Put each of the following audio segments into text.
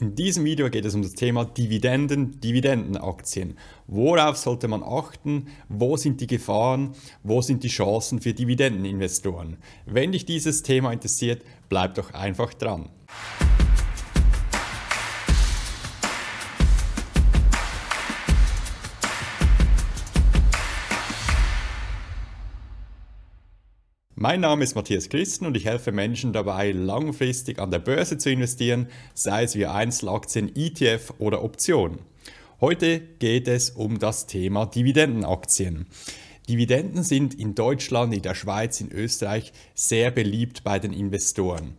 In diesem Video geht es um das Thema Dividenden, Dividendenaktien. Worauf sollte man achten? Wo sind die Gefahren? Wo sind die Chancen für Dividendeninvestoren? Wenn dich dieses Thema interessiert, bleib doch einfach dran. Mein Name ist Matthias Christen und ich helfe Menschen dabei, langfristig an der Börse zu investieren, sei es via Einzelaktien, ETF oder Optionen. Heute geht es um das Thema Dividendenaktien. Dividenden sind in Deutschland, in der Schweiz, in Österreich sehr beliebt bei den Investoren.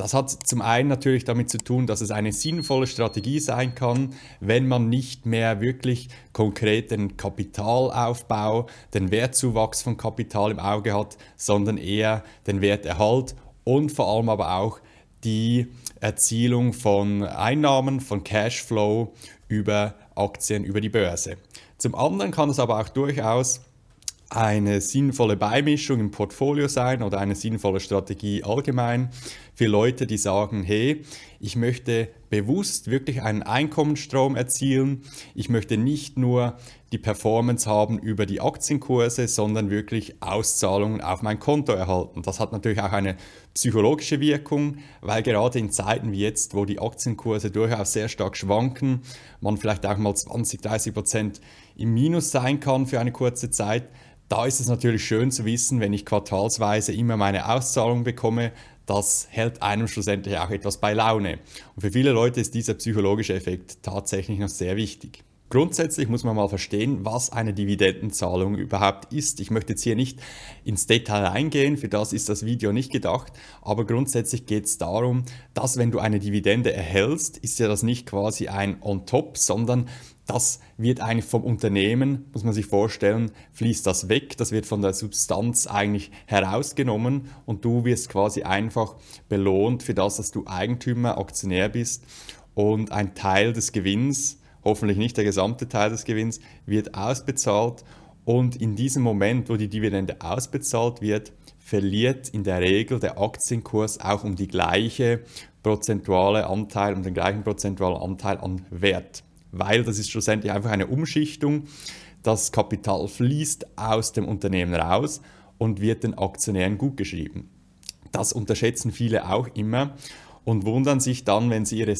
Das hat zum einen natürlich damit zu tun, dass es eine sinnvolle Strategie sein kann, wenn man nicht mehr wirklich konkret den Kapitalaufbau, den Wertzuwachs von Kapital im Auge hat, sondern eher den Werterhalt und vor allem aber auch die Erzielung von Einnahmen, von Cashflow über Aktien, über die Börse. Zum anderen kann es aber auch durchaus eine sinnvolle Beimischung im Portfolio sein oder eine sinnvolle Strategie allgemein für Leute, die sagen, hey, ich möchte bewusst wirklich einen Einkommensstrom erzielen. Ich möchte nicht nur die Performance haben über die Aktienkurse, sondern wirklich Auszahlungen auf mein Konto erhalten. Das hat natürlich auch eine psychologische Wirkung, weil gerade in Zeiten wie jetzt, wo die Aktienkurse durchaus sehr stark schwanken, man vielleicht auch mal 20, 30 Prozent im Minus sein kann für eine kurze Zeit, da ist es natürlich schön zu wissen, wenn ich quartalsweise immer meine Auszahlung bekomme, das hält einem schlussendlich auch etwas bei Laune. Und für viele Leute ist dieser psychologische Effekt tatsächlich noch sehr wichtig. Grundsätzlich muss man mal verstehen, was eine Dividendenzahlung überhaupt ist. Ich möchte jetzt hier nicht ins Detail reingehen, für das ist das Video nicht gedacht, aber grundsätzlich geht es darum, dass wenn du eine Dividende erhältst, ist ja das nicht quasi ein On-Top, sondern das wird eigentlich vom Unternehmen, muss man sich vorstellen, fließt das weg, das wird von der Substanz eigentlich herausgenommen und du wirst quasi einfach belohnt für das, dass du Eigentümer, Aktionär bist und ein Teil des Gewinns, hoffentlich nicht der gesamte Teil des Gewinns, wird ausbezahlt und in diesem Moment, wo die Dividende ausbezahlt wird, verliert in der Regel der Aktienkurs auch um die gleiche prozentuale Anteil, um den gleichen prozentualen Anteil an Wert weil das ist schlussendlich einfach eine Umschichtung. Das Kapital fließt aus dem Unternehmen raus und wird den Aktionären gutgeschrieben. Das unterschätzen viele auch immer und wundern sich dann, wenn sie ihre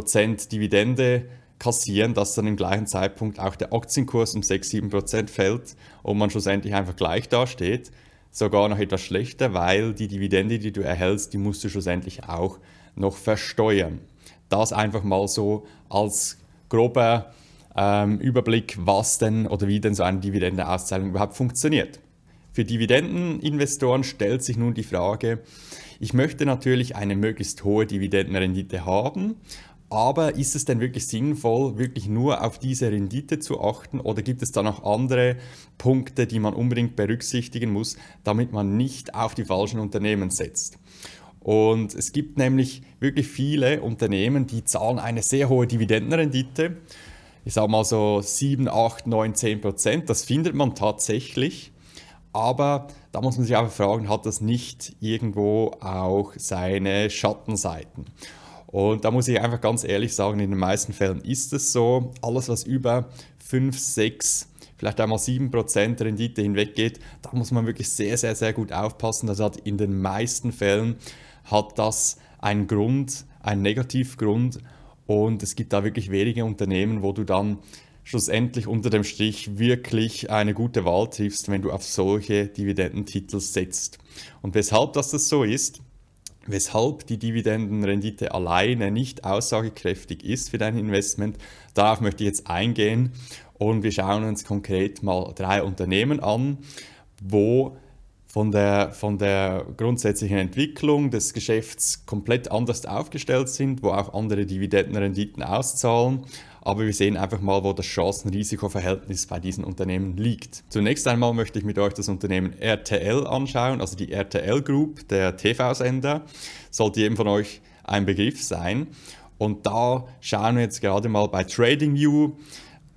6-7% Dividende kassieren, dass dann im gleichen Zeitpunkt auch der Aktienkurs um 6-7% fällt und man schlussendlich einfach gleich dasteht. Sogar noch etwas schlechter, weil die Dividende, die du erhältst, die musst du schlussendlich auch noch versteuern. Das einfach mal so als grober ähm, Überblick, was denn oder wie denn so eine Dividendenauszahlung überhaupt funktioniert. Für Dividendeninvestoren stellt sich nun die Frage, ich möchte natürlich eine möglichst hohe Dividendenrendite haben, aber ist es denn wirklich sinnvoll, wirklich nur auf diese Rendite zu achten oder gibt es da noch andere Punkte, die man unbedingt berücksichtigen muss, damit man nicht auf die falschen Unternehmen setzt? Und es gibt nämlich wirklich viele Unternehmen, die zahlen eine sehr hohe Dividendenrendite. Ich sage mal so 7, 8, 9, 10 Prozent. Das findet man tatsächlich. Aber da muss man sich einfach fragen, hat das nicht irgendwo auch seine Schattenseiten? Und da muss ich einfach ganz ehrlich sagen, in den meisten Fällen ist es so. Alles, was über 5, 6, vielleicht einmal 7% Rendite hinweggeht, da muss man wirklich sehr, sehr, sehr gut aufpassen. Das hat in den meisten Fällen hat das einen Grund, einen Negativgrund und es gibt da wirklich wenige Unternehmen, wo du dann schlussendlich unter dem Strich wirklich eine gute Wahl triffst, wenn du auf solche Dividendentitel setzt. Und weshalb das, das so ist, weshalb die Dividendenrendite alleine nicht aussagekräftig ist für dein Investment, darauf möchte ich jetzt eingehen und wir schauen uns konkret mal drei Unternehmen an, wo von der, von der grundsätzlichen Entwicklung des Geschäfts komplett anders aufgestellt sind, wo auch andere Dividendenrenditen auszahlen. Aber wir sehen einfach mal, wo das Chancen-Risiko-Verhältnis bei diesen Unternehmen liegt. Zunächst einmal möchte ich mit euch das Unternehmen RTL anschauen, also die RTL Group, der TV-Sender. Sollte jedem von euch ein Begriff sein. Und da schauen wir jetzt gerade mal bei TradingView,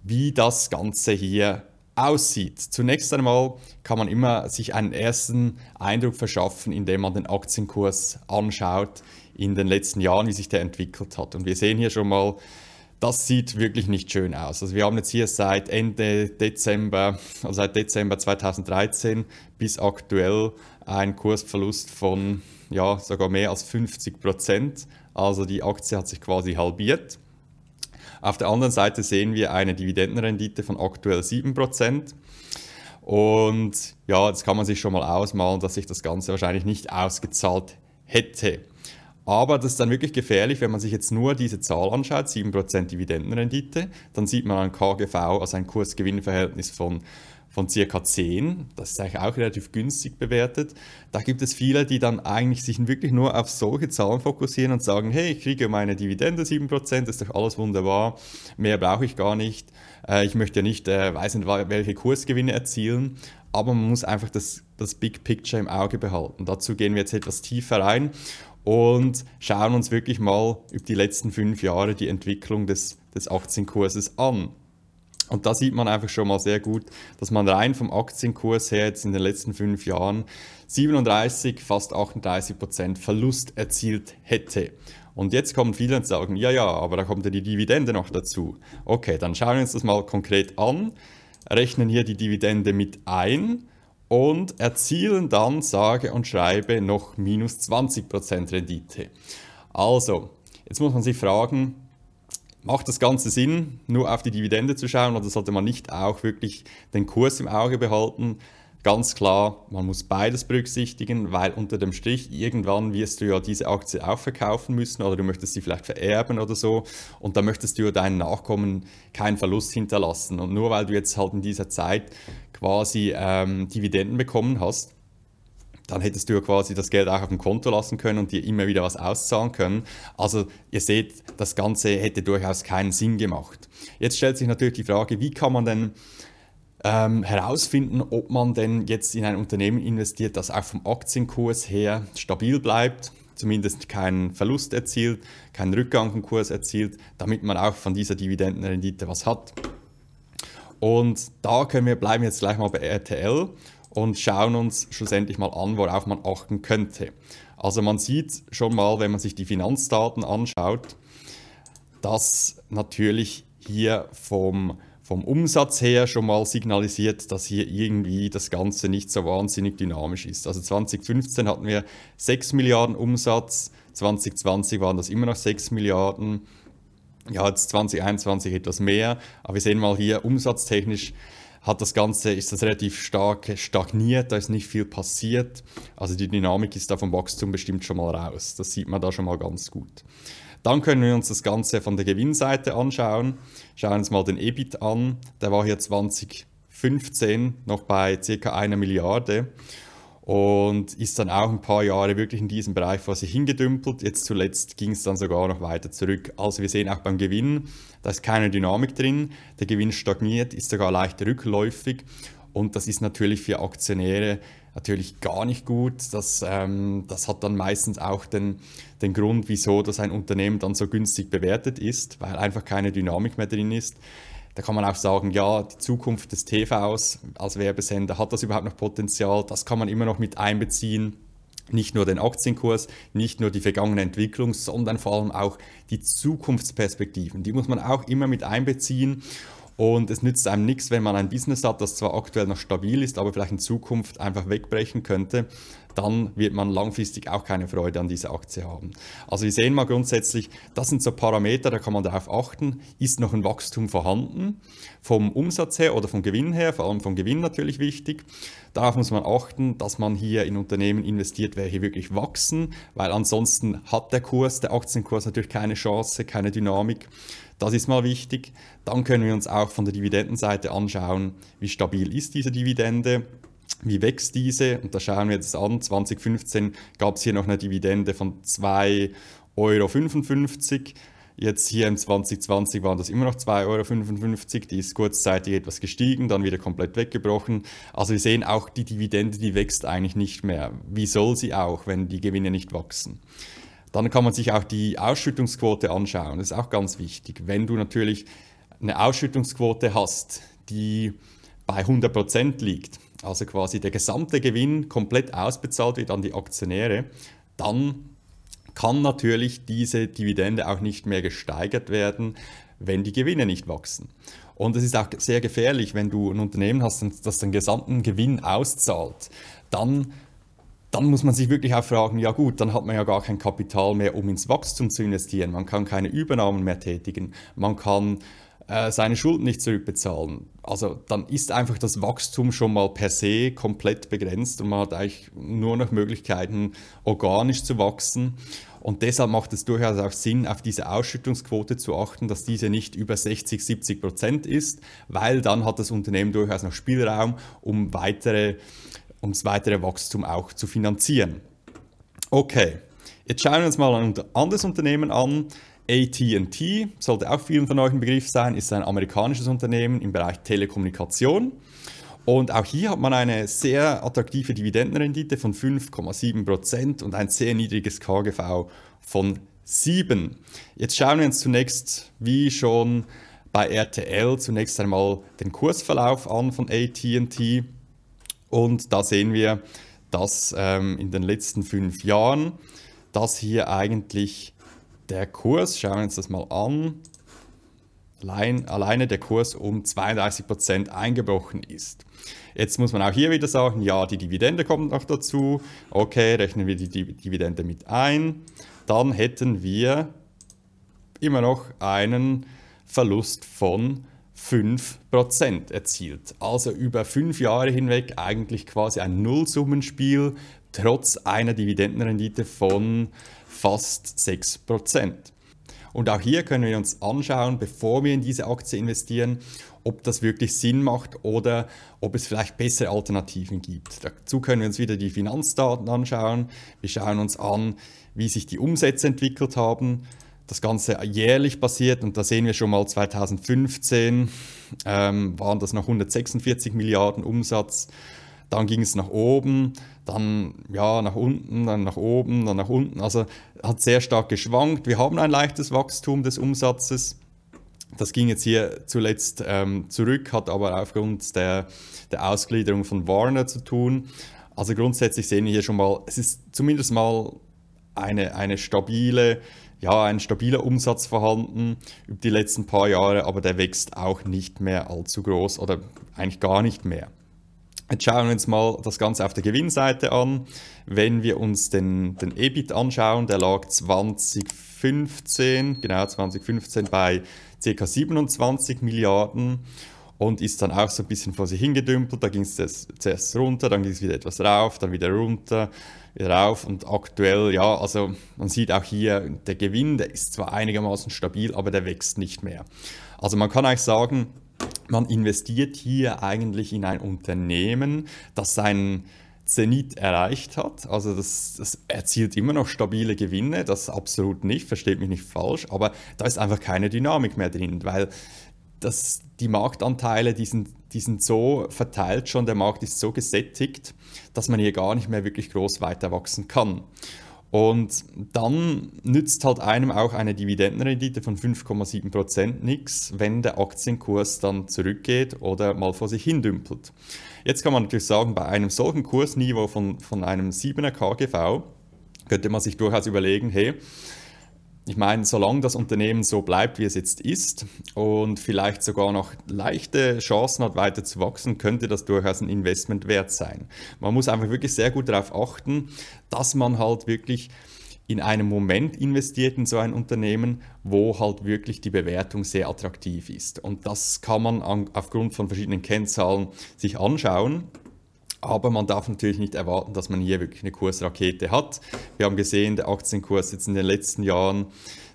wie das Ganze hier aussieht. Zunächst einmal kann man immer sich einen ersten Eindruck verschaffen, indem man den Aktienkurs anschaut in den letzten Jahren, wie sich der entwickelt hat. Und wir sehen hier schon mal, das sieht wirklich nicht schön aus. Also wir haben jetzt hier seit Ende Dezember, also seit Dezember 2013 bis aktuell einen Kursverlust von ja, sogar mehr als 50 Prozent. Also die Aktie hat sich quasi halbiert. Auf der anderen Seite sehen wir eine Dividendenrendite von aktuell 7 Prozent. Und ja, jetzt kann man sich schon mal ausmalen, dass sich das Ganze wahrscheinlich nicht ausgezahlt hätte. Aber das ist dann wirklich gefährlich, wenn man sich jetzt nur diese Zahl anschaut, 7% Dividendenrendite, dann sieht man ein KGV, also ein Kurs-Gewinn-Verhältnis von, von circa 10. Das ist eigentlich auch relativ günstig bewertet. Da gibt es viele, die dann eigentlich sich wirklich nur auf solche Zahlen fokussieren und sagen, hey, ich kriege meine Dividende 7%, das ist doch alles wunderbar, mehr brauche ich gar nicht. Äh, ich möchte ja nicht, äh, weiß nicht, welche Kursgewinne erzielen aber man muss einfach das, das Big Picture im Auge behalten. Dazu gehen wir jetzt etwas tiefer rein und schauen uns wirklich mal über die letzten fünf Jahre die Entwicklung des, des Aktienkurses an. Und da sieht man einfach schon mal sehr gut, dass man rein vom Aktienkurs her jetzt in den letzten fünf Jahren 37, fast 38 Prozent Verlust erzielt hätte. Und jetzt kommen viele und sagen, ja, ja, aber da kommt ja die Dividende noch dazu. Okay, dann schauen wir uns das mal konkret an, rechnen hier die Dividende mit ein und erzielen dann, sage und schreibe, noch minus 20% Rendite. Also, jetzt muss man sich fragen, macht das Ganze Sinn, nur auf die Dividende zu schauen oder sollte man nicht auch wirklich den Kurs im Auge behalten? Ganz klar, man muss beides berücksichtigen, weil unter dem Strich irgendwann wirst du ja diese Aktie auch verkaufen müssen oder du möchtest sie vielleicht vererben oder so und da möchtest du ja deinen Nachkommen keinen Verlust hinterlassen. Und nur weil du jetzt halt in dieser Zeit quasi ähm, Dividenden bekommen hast, dann hättest du ja quasi das Geld auch auf dem Konto lassen können und dir immer wieder was auszahlen können. Also ihr seht, das Ganze hätte durchaus keinen Sinn gemacht. Jetzt stellt sich natürlich die Frage, wie kann man denn ähm, herausfinden, ob man denn jetzt in ein Unternehmen investiert, das auch vom Aktienkurs her stabil bleibt, zumindest keinen Verlust erzielt, keinen Rückgang im Kurs erzielt, damit man auch von dieser Dividendenrendite was hat. Und da können wir bleiben jetzt gleich mal bei RTL und schauen uns schlussendlich mal an, worauf man achten könnte. Also man sieht schon mal, wenn man sich die Finanzdaten anschaut, dass natürlich hier vom, vom Umsatz her schon mal signalisiert, dass hier irgendwie das Ganze nicht so wahnsinnig dynamisch ist. Also 2015 hatten wir 6 Milliarden Umsatz, 2020 waren das immer noch 6 Milliarden ja, jetzt 2021 etwas mehr, aber wir sehen mal hier, umsatztechnisch hat das Ganze, ist das relativ stark stagniert, da ist nicht viel passiert. Also die Dynamik ist da vom Wachstum bestimmt schon mal raus. Das sieht man da schon mal ganz gut. Dann können wir uns das Ganze von der Gewinnseite anschauen. Schauen uns mal den EBIT an. Der war hier 2015 noch bei ca. einer Milliarde und ist dann auch ein paar Jahre wirklich in diesem Bereich vor sich hingedümpelt. Jetzt zuletzt ging es dann sogar noch weiter zurück. Also wir sehen auch beim Gewinn, da ist keine Dynamik drin. Der Gewinn stagniert, ist sogar leicht rückläufig und das ist natürlich für Aktionäre natürlich gar nicht gut. Das, ähm, das hat dann meistens auch den, den Grund, wieso das ein Unternehmen dann so günstig bewertet ist, weil einfach keine Dynamik mehr drin ist. Da kann man auch sagen, ja, die Zukunft des TVs als Werbesender, hat das überhaupt noch Potenzial? Das kann man immer noch mit einbeziehen. Nicht nur den Aktienkurs, nicht nur die vergangene Entwicklung, sondern vor allem auch die Zukunftsperspektiven. Die muss man auch immer mit einbeziehen. Und es nützt einem nichts, wenn man ein Business hat, das zwar aktuell noch stabil ist, aber vielleicht in Zukunft einfach wegbrechen könnte. Dann wird man langfristig auch keine Freude an dieser Aktie haben. Also wir sehen mal grundsätzlich, das sind so Parameter, da kann man darauf achten, ist noch ein Wachstum vorhanden, vom Umsatz her oder vom Gewinn her, vor allem vom Gewinn natürlich wichtig. Darauf muss man achten, dass man hier in Unternehmen investiert, welche wirklich wachsen, weil ansonsten hat der Kurs, der Aktienkurs natürlich keine Chance, keine Dynamik. Das ist mal wichtig. Dann können wir uns auch von der Dividendenseite anschauen, wie stabil ist diese Dividende. Wie wächst diese? Und da schauen wir jetzt an. 2015 gab es hier noch eine Dividende von 2,55 Euro. Jetzt hier im 2020 waren das immer noch 2,55 Euro. Die ist kurzzeitig etwas gestiegen, dann wieder komplett weggebrochen. Also wir sehen auch, die Dividende, die wächst eigentlich nicht mehr. Wie soll sie auch, wenn die Gewinne nicht wachsen? Dann kann man sich auch die Ausschüttungsquote anschauen. Das ist auch ganz wichtig. Wenn du natürlich eine Ausschüttungsquote hast, die bei 100% liegt, also quasi der gesamte Gewinn komplett ausbezahlt wird an die Aktionäre, dann kann natürlich diese Dividende auch nicht mehr gesteigert werden, wenn die Gewinne nicht wachsen. Und es ist auch sehr gefährlich, wenn du ein Unternehmen hast, das den gesamten Gewinn auszahlt. Dann, dann muss man sich wirklich auch fragen, ja gut, dann hat man ja gar kein Kapital mehr, um ins Wachstum zu investieren. Man kann keine Übernahmen mehr tätigen. Man kann äh, seine Schulden nicht zurückbezahlen. Also dann ist einfach das Wachstum schon mal per se komplett begrenzt und man hat eigentlich nur noch Möglichkeiten, organisch zu wachsen. Und deshalb macht es durchaus auch Sinn, auf diese Ausschüttungsquote zu achten, dass diese nicht über 60, 70 Prozent ist, weil dann hat das Unternehmen durchaus noch Spielraum, um weitere, um das weitere Wachstum auch zu finanzieren. Okay, jetzt schauen wir uns mal ein anderes Unternehmen an. ATT sollte auch vielen von euch ein Begriff sein, ist ein amerikanisches Unternehmen im Bereich Telekommunikation. Und auch hier hat man eine sehr attraktive Dividendenrendite von 5,7% und ein sehr niedriges KGV von 7. Jetzt schauen wir uns zunächst, wie schon bei RTL, zunächst einmal den Kursverlauf an von ATT. Und da sehen wir, dass ähm, in den letzten fünf Jahren, dass hier eigentlich der Kurs, schauen wir uns das mal an, allein, alleine der Kurs um 32% eingebrochen ist. Jetzt muss man auch hier wieder sagen, ja, die Dividende kommt noch dazu. Okay, rechnen wir die Dividende mit ein. Dann hätten wir immer noch einen Verlust von 5% erzielt. Also über fünf Jahre hinweg eigentlich quasi ein Nullsummenspiel, trotz einer Dividendenrendite von fast 6%. Und auch hier können wir uns anschauen, bevor wir in diese Aktie investieren, ob das wirklich Sinn macht oder ob es vielleicht bessere Alternativen gibt. Dazu können wir uns wieder die Finanzdaten anschauen. Wir schauen uns an, wie sich die Umsätze entwickelt haben. Das Ganze jährlich passiert und da sehen wir schon mal 2015 ähm, waren das noch 146 Milliarden Umsatz. Dann ging es nach oben, dann ja, nach unten, dann nach oben, dann nach unten. Also hat sehr stark geschwankt. Wir haben ein leichtes Wachstum des Umsatzes. Das ging jetzt hier zuletzt ähm, zurück, hat aber aufgrund der, der Ausgliederung von Warner zu tun. Also grundsätzlich sehen wir hier schon mal, es ist zumindest mal eine, eine stabile, ja, ein stabiler Umsatz vorhanden über die letzten paar Jahre, aber der wächst auch nicht mehr allzu groß oder eigentlich gar nicht mehr. Jetzt schauen wir uns mal das Ganze auf der Gewinnseite an. Wenn wir uns den, den EBIT anschauen, der lag 2015, genau 2015 bei ca. 27 Milliarden und ist dann auch so ein bisschen vor sich hingedümpelt. Da ging es zuerst runter, dann ging es wieder etwas rauf, dann wieder runter, wieder rauf und aktuell, ja, also man sieht auch hier, der Gewinn, der ist zwar einigermaßen stabil, aber der wächst nicht mehr. Also man kann eigentlich sagen, man investiert hier eigentlich in ein Unternehmen, das seinen Zenit erreicht hat. Also das, das, erzielt immer noch stabile Gewinne, das absolut nicht, versteht mich nicht falsch, aber da ist einfach keine Dynamik mehr drin, weil das, die Marktanteile, die sind, die sind so verteilt schon, der Markt ist so gesättigt, dass man hier gar nicht mehr wirklich groß weiter wachsen kann. Und dann nützt halt einem auch eine Dividendenrendite von 5,7% nichts, wenn der Aktienkurs dann zurückgeht oder mal vor sich hin dümpelt. Jetzt kann man natürlich sagen, bei einem solchen Kursniveau von, von einem 7er KGV könnte man sich durchaus überlegen, hey, ich meine, solange das Unternehmen so bleibt, wie es jetzt ist und vielleicht sogar noch leichte Chancen hat, weiter zu wachsen, könnte das durchaus ein Investment wert sein. Man muss einfach wirklich sehr gut darauf achten, dass man halt wirklich in einem Moment investiert in so ein Unternehmen, wo halt wirklich die Bewertung sehr attraktiv ist. Und das kann man aufgrund von verschiedenen Kennzahlen sich anschauen. Aber man darf natürlich nicht erwarten, dass man hier wirklich eine Kursrakete hat. Wir haben gesehen, der Aktienkurs jetzt in den letzten Jahren,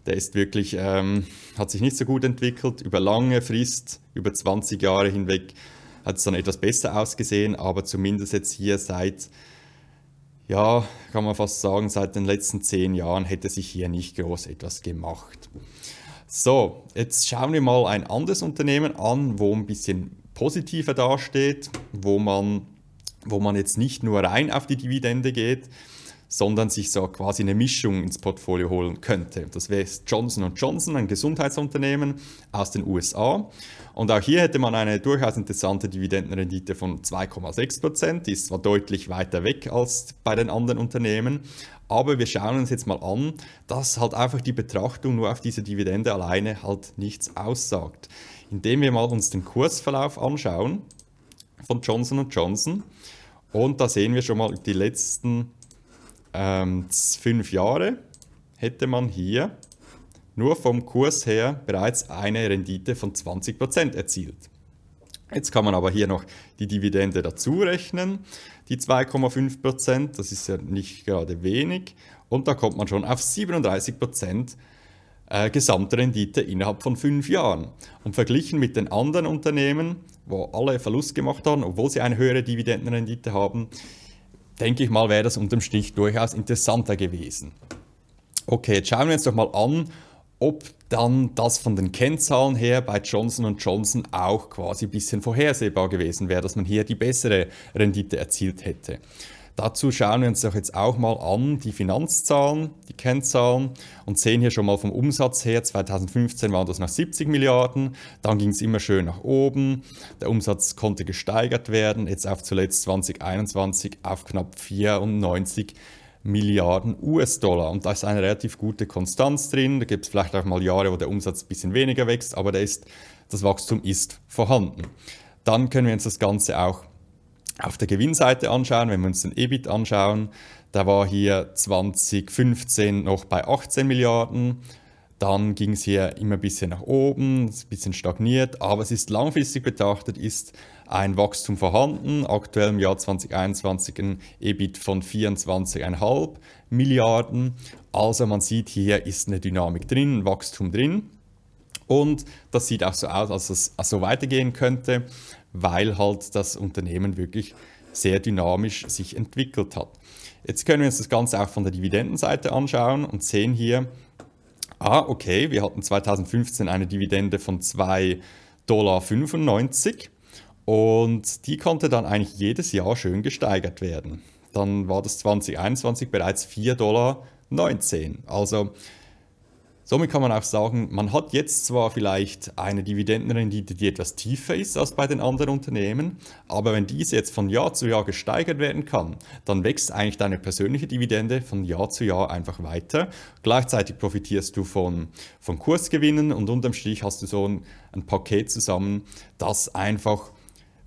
der ist wirklich, ähm, hat sich nicht so gut entwickelt. Über lange Frist, über 20 Jahre hinweg hat es dann etwas besser ausgesehen, aber zumindest jetzt hier seit, ja, kann man fast sagen, seit den letzten 10 Jahren hätte sich hier nicht groß etwas gemacht. So, jetzt schauen wir mal ein anderes Unternehmen an, wo ein bisschen positiver dasteht, wo man wo man jetzt nicht nur rein auf die Dividende geht, sondern sich so quasi eine Mischung ins Portfolio holen könnte. Das wäre Johnson Johnson, ein Gesundheitsunternehmen aus den USA. Und auch hier hätte man eine durchaus interessante Dividendenrendite von 2,6 Die ist zwar deutlich weiter weg als bei den anderen Unternehmen, aber wir schauen uns jetzt mal an, dass halt einfach die Betrachtung nur auf diese Dividende alleine halt nichts aussagt. Indem wir mal uns den Kursverlauf anschauen von Johnson Johnson und da sehen wir schon mal die letzten ähm, fünf Jahre hätte man hier nur vom Kurs her bereits eine Rendite von 20% erzielt. Jetzt kann man aber hier noch die Dividende dazu rechnen, die 2,5%, das ist ja nicht gerade wenig, und da kommt man schon auf 37% äh, Gesamtrendite innerhalb von fünf Jahren. Und verglichen mit den anderen Unternehmen, wo alle Verlust gemacht haben, obwohl sie eine höhere Dividendenrendite haben, denke ich mal, wäre das unterm Strich durchaus interessanter gewesen. Okay, jetzt schauen wir uns doch mal an, ob dann das von den Kennzahlen her bei Johnson Johnson auch quasi ein bisschen vorhersehbar gewesen wäre, dass man hier die bessere Rendite erzielt hätte. Dazu schauen wir uns doch jetzt auch mal an die Finanzzahlen, die Kennzahlen und sehen hier schon mal vom Umsatz her, 2015 waren das noch 70 Milliarden, dann ging es immer schön nach oben, der Umsatz konnte gesteigert werden, jetzt auf zuletzt 2021 auf knapp 94 Milliarden US-Dollar. Und da ist eine relativ gute Konstanz drin. Da gibt es vielleicht auch mal Jahre, wo der Umsatz ein bisschen weniger wächst, aber ist, das Wachstum ist vorhanden. Dann können wir uns das Ganze auch auf der Gewinnseite anschauen, wenn wir uns den EBIT anschauen, da war hier 2015 noch bei 18 Milliarden. Dann ging es hier immer ein bisschen nach oben, ein bisschen stagniert, aber es ist langfristig betrachtet, ist ein Wachstum vorhanden. Aktuell im Jahr 2021 ein EBIT von 24,5 Milliarden. Also man sieht, hier ist eine Dynamik drin, ein Wachstum drin. Und das sieht auch so aus, als es so weitergehen könnte weil halt das Unternehmen wirklich sehr dynamisch sich entwickelt hat. Jetzt können wir uns das Ganze auch von der Dividendenseite anschauen und sehen hier, ah, okay, wir hatten 2015 eine Dividende von 2,95 Dollar und die konnte dann eigentlich jedes Jahr schön gesteigert werden. Dann war das 2021 bereits 4,19 Dollar. Also Somit kann man auch sagen, man hat jetzt zwar vielleicht eine Dividendenrendite, die etwas tiefer ist als bei den anderen Unternehmen, aber wenn diese jetzt von Jahr zu Jahr gesteigert werden kann, dann wächst eigentlich deine persönliche Dividende von Jahr zu Jahr einfach weiter. Gleichzeitig profitierst du von, von Kursgewinnen und unterm Strich hast du so ein, ein Paket zusammen, das einfach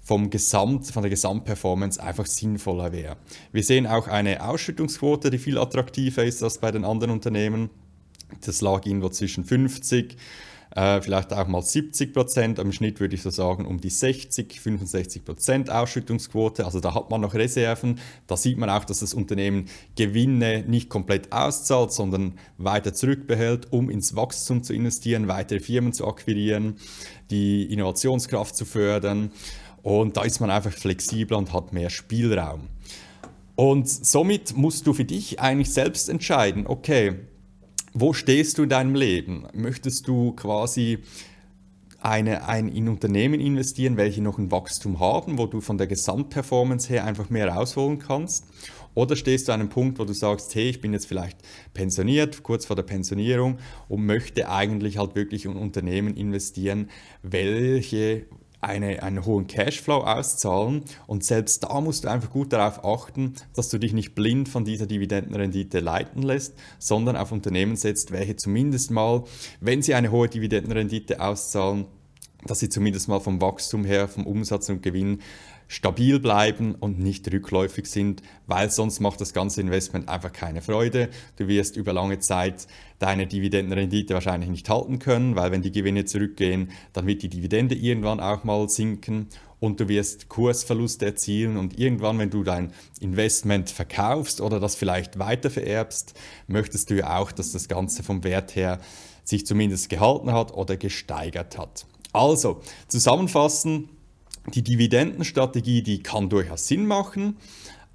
vom Gesamt, von der Gesamtperformance einfach sinnvoller wäre. Wir sehen auch eine Ausschüttungsquote, die viel attraktiver ist als bei den anderen Unternehmen. Das lag irgendwo zwischen 50, äh, vielleicht auch mal 70 Prozent. Im Schnitt würde ich so sagen um die 60, 65 Prozent Ausschüttungsquote. Also da hat man noch Reserven. Da sieht man auch, dass das Unternehmen Gewinne nicht komplett auszahlt, sondern weiter zurückbehält, um ins Wachstum zu investieren, weitere Firmen zu akquirieren, die Innovationskraft zu fördern. Und da ist man einfach flexibler und hat mehr Spielraum. Und somit musst du für dich eigentlich selbst entscheiden, okay, wo stehst du in deinem Leben? Möchtest du quasi eine, ein, in Unternehmen investieren, welche noch ein Wachstum haben, wo du von der Gesamtperformance her einfach mehr rausholen kannst? Oder stehst du an einem Punkt, wo du sagst, hey, ich bin jetzt vielleicht pensioniert, kurz vor der Pensionierung und möchte eigentlich halt wirklich in Unternehmen investieren, welche eine, einen hohen Cashflow auszahlen. Und selbst da musst du einfach gut darauf achten, dass du dich nicht blind von dieser Dividendenrendite leiten lässt, sondern auf Unternehmen setzt, welche zumindest mal, wenn sie eine hohe Dividendenrendite auszahlen, dass sie zumindest mal vom Wachstum her, vom Umsatz und Gewinn stabil bleiben und nicht rückläufig sind, weil sonst macht das ganze Investment einfach keine Freude. Du wirst über lange Zeit deine Dividendenrendite wahrscheinlich nicht halten können, weil wenn die Gewinne zurückgehen, dann wird die Dividende irgendwann auch mal sinken und du wirst Kursverluste erzielen und irgendwann, wenn du dein Investment verkaufst oder das vielleicht weiter vererbst, möchtest du ja auch, dass das Ganze vom Wert her sich zumindest gehalten hat oder gesteigert hat. Also, zusammenfassen, die Dividendenstrategie, die kann durchaus Sinn machen,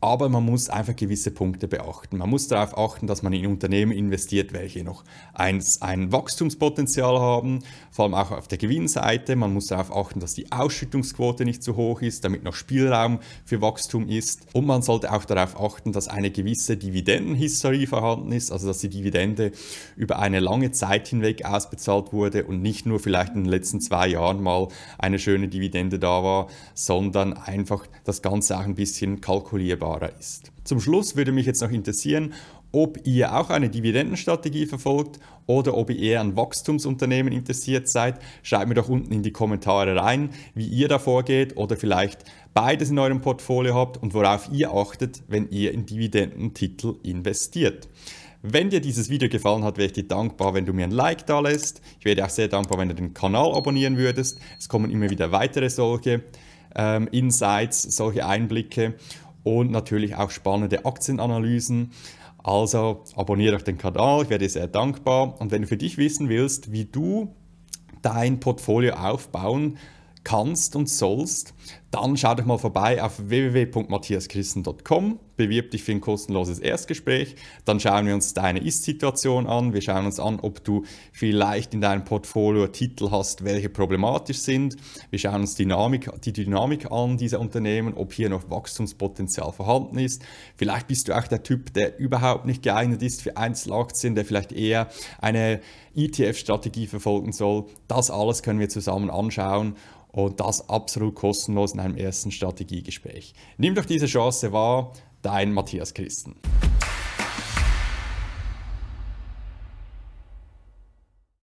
aber man muss einfach gewisse Punkte beachten. Man muss darauf achten, dass man in Unternehmen investiert, welche noch ein, ein Wachstumspotenzial haben, vor allem auch auf der Gewinnseite. Man muss darauf achten, dass die Ausschüttungsquote nicht zu hoch ist, damit noch Spielraum für Wachstum ist. Und man sollte auch darauf achten, dass eine gewisse Dividendenhistorie vorhanden ist, also dass die Dividende über eine lange Zeit hinweg ausbezahlt wurde und nicht nur vielleicht in den letzten zwei Jahren mal eine schöne Dividende da war, sondern einfach das Ganze auch ein bisschen kalkulierbarer ist. Zum Schluss würde mich jetzt noch interessieren, ob ihr auch eine Dividendenstrategie verfolgt oder ob ihr eher an Wachstumsunternehmen interessiert seid. Schreibt mir doch unten in die Kommentare rein, wie ihr da vorgeht oder vielleicht beides in eurem Portfolio habt und worauf ihr achtet, wenn ihr in Dividendentitel investiert. Wenn dir dieses Video gefallen hat, wäre ich dir dankbar, wenn du mir ein Like da lässt. Ich wäre auch sehr dankbar, wenn du den Kanal abonnieren würdest. Es kommen immer wieder weitere solche ähm, Insights, solche Einblicke und natürlich auch spannende Aktienanalysen. Also abonniere doch den Kanal, ich werde dir sehr dankbar. Und wenn du für dich wissen willst, wie du dein Portfolio aufbauen kannst und sollst, dann schau doch mal vorbei auf www.matthiaschristen.com, bewirb dich für ein kostenloses Erstgespräch, dann schauen wir uns deine Ist-Situation an, wir schauen uns an, ob du vielleicht in deinem Portfolio Titel hast, welche problematisch sind, wir schauen uns Dynamik, die Dynamik an dieser Unternehmen, ob hier noch Wachstumspotenzial vorhanden ist, vielleicht bist du auch der Typ, der überhaupt nicht geeignet ist für Einzelaktien, der vielleicht eher eine ETF-Strategie verfolgen soll, das alles können wir zusammen anschauen und das absolut kostenlos in einem ersten Strategiegespräch. Nimm doch diese Chance wahr, dein Matthias Christen.